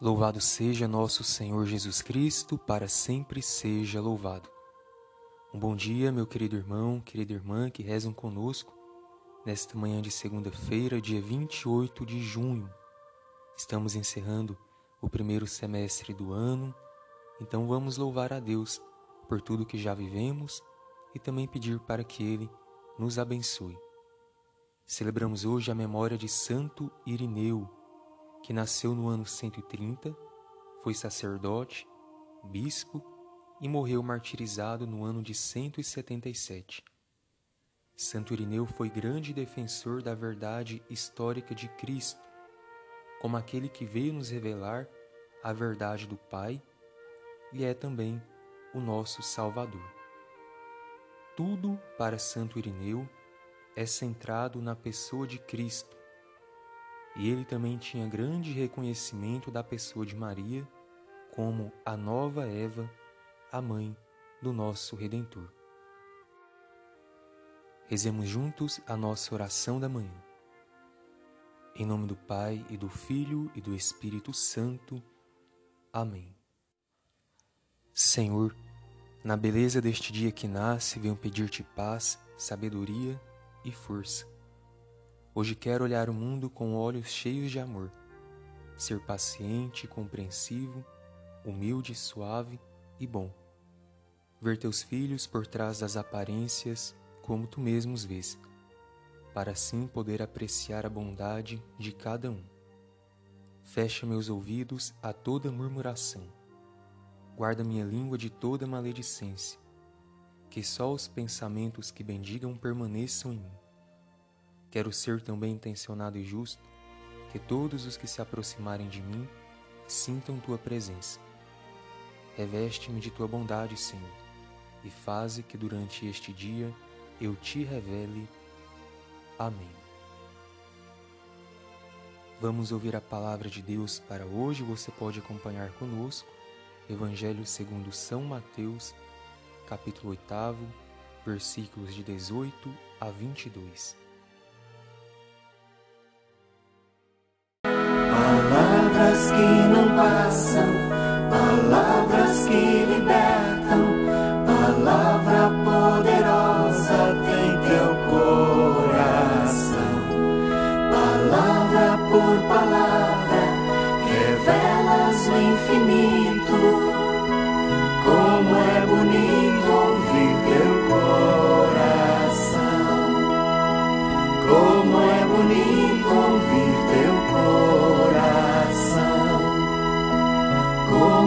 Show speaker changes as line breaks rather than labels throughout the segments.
Louvado seja nosso Senhor Jesus Cristo, para sempre seja louvado. Um bom dia, meu querido irmão, querida irmã que rezam conosco nesta manhã de segunda-feira, dia 28 de junho. Estamos encerrando o primeiro semestre do ano, então vamos louvar a Deus por tudo que já vivemos e também pedir para que Ele nos abençoe. Celebramos hoje a memória de Santo Irineu, que nasceu no ano 130, foi sacerdote, bispo e morreu martirizado no ano de 177. Santo Irineu foi grande defensor da verdade histórica de Cristo, como aquele que veio nos revelar a verdade do Pai e é também o nosso Salvador. Tudo para Santo Irineu é centrado na pessoa de Cristo, e ele também tinha grande reconhecimento da pessoa de Maria como a nova Eva, a mãe do nosso Redentor. Rezemos juntos a nossa oração da manhã. Em nome do Pai e do Filho e do Espírito Santo. Amém. Senhor, na beleza deste dia que nasce, venho pedir-te paz, sabedoria e força Hoje quero olhar o mundo com olhos cheios de amor, ser paciente, compreensivo, humilde, suave e bom. Ver teus filhos por trás das aparências como tu mesmo os vês, para assim poder apreciar a bondade de cada um. Fecha meus ouvidos a toda murmuração. Guarda minha língua de toda maledicência. Que só os pensamentos que bendigam permaneçam em mim Quero ser tão bem intencionado e justo que todos os que se aproximarem de mim sintam tua presença. Reveste-me de tua bondade, Senhor, e faze que durante este dia eu te revele. Amém. Vamos ouvir a palavra de Deus para hoje. Você pode acompanhar conosco. Evangelho segundo São Mateus, capítulo 8, versículos de 18 a 22.
Palavras que não passam, palavras que libertam, palavra poderosa tem teu coração. Palavra por palavra, revelas o infinito. Como é bonito ouvir teu coração. Como é bonito ouvir teu coração.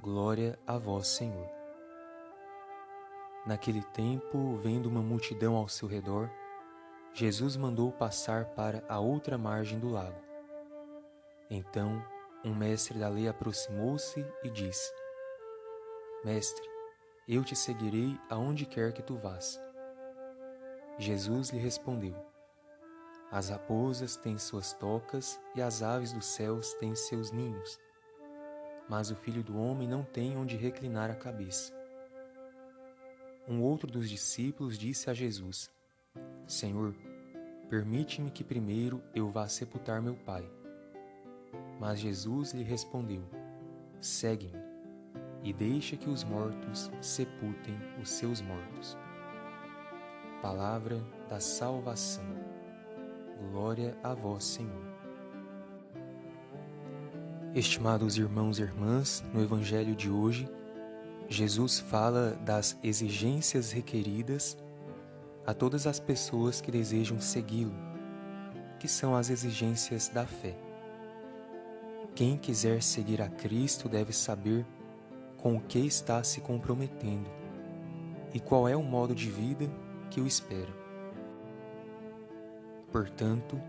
Glória a vós, Senhor. Naquele tempo, vendo uma multidão ao seu redor, Jesus mandou passar para a outra margem do lago. Então, um mestre da lei aproximou-se e disse: Mestre, eu te seguirei aonde quer que tu vás. Jesus lhe respondeu: As raposas têm suas tocas e as aves dos céus têm seus ninhos, mas o filho do homem não tem onde reclinar a cabeça. Um outro dos discípulos disse a Jesus: Senhor, permite-me que primeiro eu vá sepultar meu pai. Mas Jesus lhe respondeu: Segue-me e deixa que os mortos sepultem os seus mortos. Palavra da salvação. Glória a vós, Senhor. Estimados irmãos e irmãs, no Evangelho de hoje, Jesus fala das exigências requeridas a todas as pessoas que desejam segui-lo, que são as exigências da fé. Quem quiser seguir a Cristo deve saber com o que está se comprometendo e qual é o modo de vida que o espera. Portanto,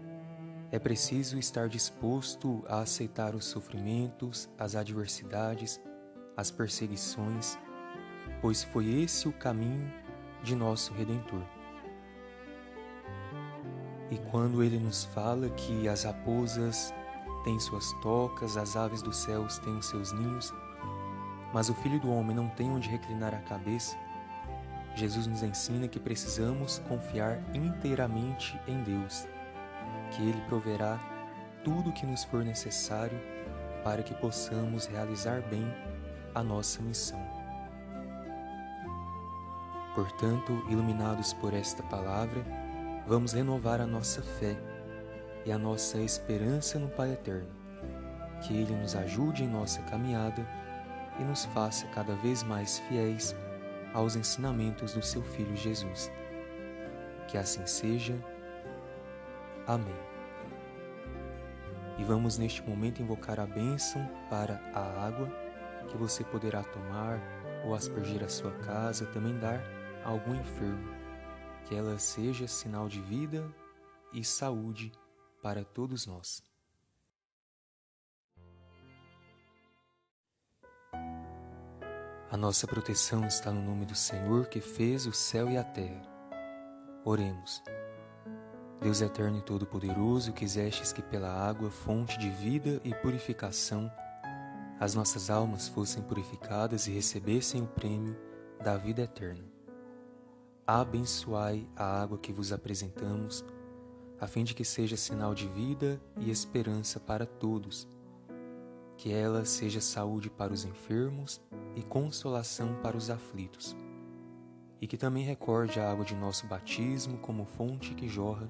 É preciso estar disposto a aceitar os sofrimentos, as adversidades, as perseguições, pois foi esse o caminho de nosso Redentor. E quando ele nos fala que as raposas têm suas tocas, as aves dos céus têm os seus ninhos, mas o filho do homem não tem onde reclinar a cabeça, Jesus nos ensina que precisamos confiar inteiramente em Deus, que Ele proverá tudo o que nos for necessário para que possamos realizar bem a nossa missão. Portanto, iluminados por esta palavra, vamos renovar a nossa fé e a nossa esperança no Pai Eterno, que Ele nos ajude em nossa caminhada e nos faça cada vez mais fiéis aos ensinamentos do seu Filho Jesus. Que assim seja. Amém. E vamos neste momento invocar a bênção para a água que você poderá tomar ou aspergir a sua casa, também dar a algum enfermo. Que ela seja sinal de vida e saúde para todos nós. A nossa proteção está no nome do Senhor que fez o céu e a terra. Oremos. Deus eterno e todo-poderoso, quisestes que pela água, fonte de vida e purificação, as nossas almas fossem purificadas e recebessem o prêmio da vida eterna. Abençoai a água que vos apresentamos, a fim de que seja sinal de vida e esperança para todos que ela seja saúde para os enfermos e consolação para os aflitos, e que também recorde a água de nosso batismo como fonte que jorra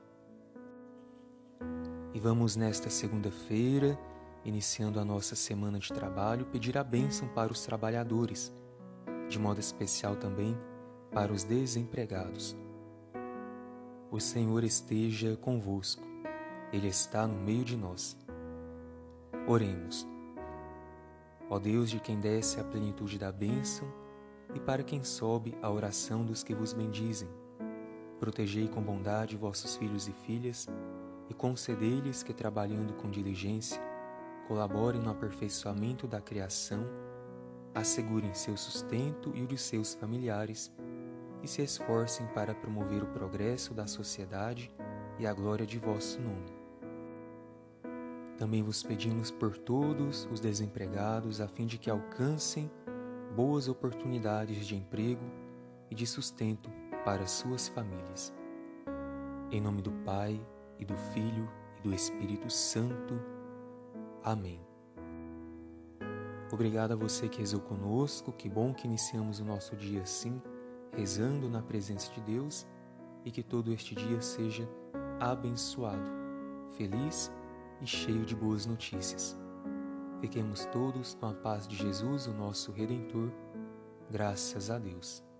E vamos nesta segunda-feira, iniciando a nossa semana de trabalho, pedir a bênção para os trabalhadores, de modo especial também para os desempregados. O Senhor esteja convosco, Ele está no meio de nós. Oremos. Ó Deus, de quem desce a plenitude da bênção, e para quem sobe a oração dos que vos bendizem, protegei com bondade vossos filhos e filhas, e concedei-lhes que, trabalhando com diligência, colaborem no aperfeiçoamento da criação, assegurem seu sustento e o de seus familiares, e se esforcem para promover o progresso da sociedade e a glória de vosso nome também vos pedimos por todos os desempregados, a fim de que alcancem boas oportunidades de emprego e de sustento para suas famílias. Em nome do Pai, e do Filho, e do Espírito Santo. Amém. Obrigado a você que rezou conosco, que bom que iniciamos o nosso dia assim, rezando na presença de Deus e que todo este dia seja abençoado, feliz e cheio de boas notícias. Fiquemos todos com a paz de Jesus, o nosso Redentor. Graças a Deus.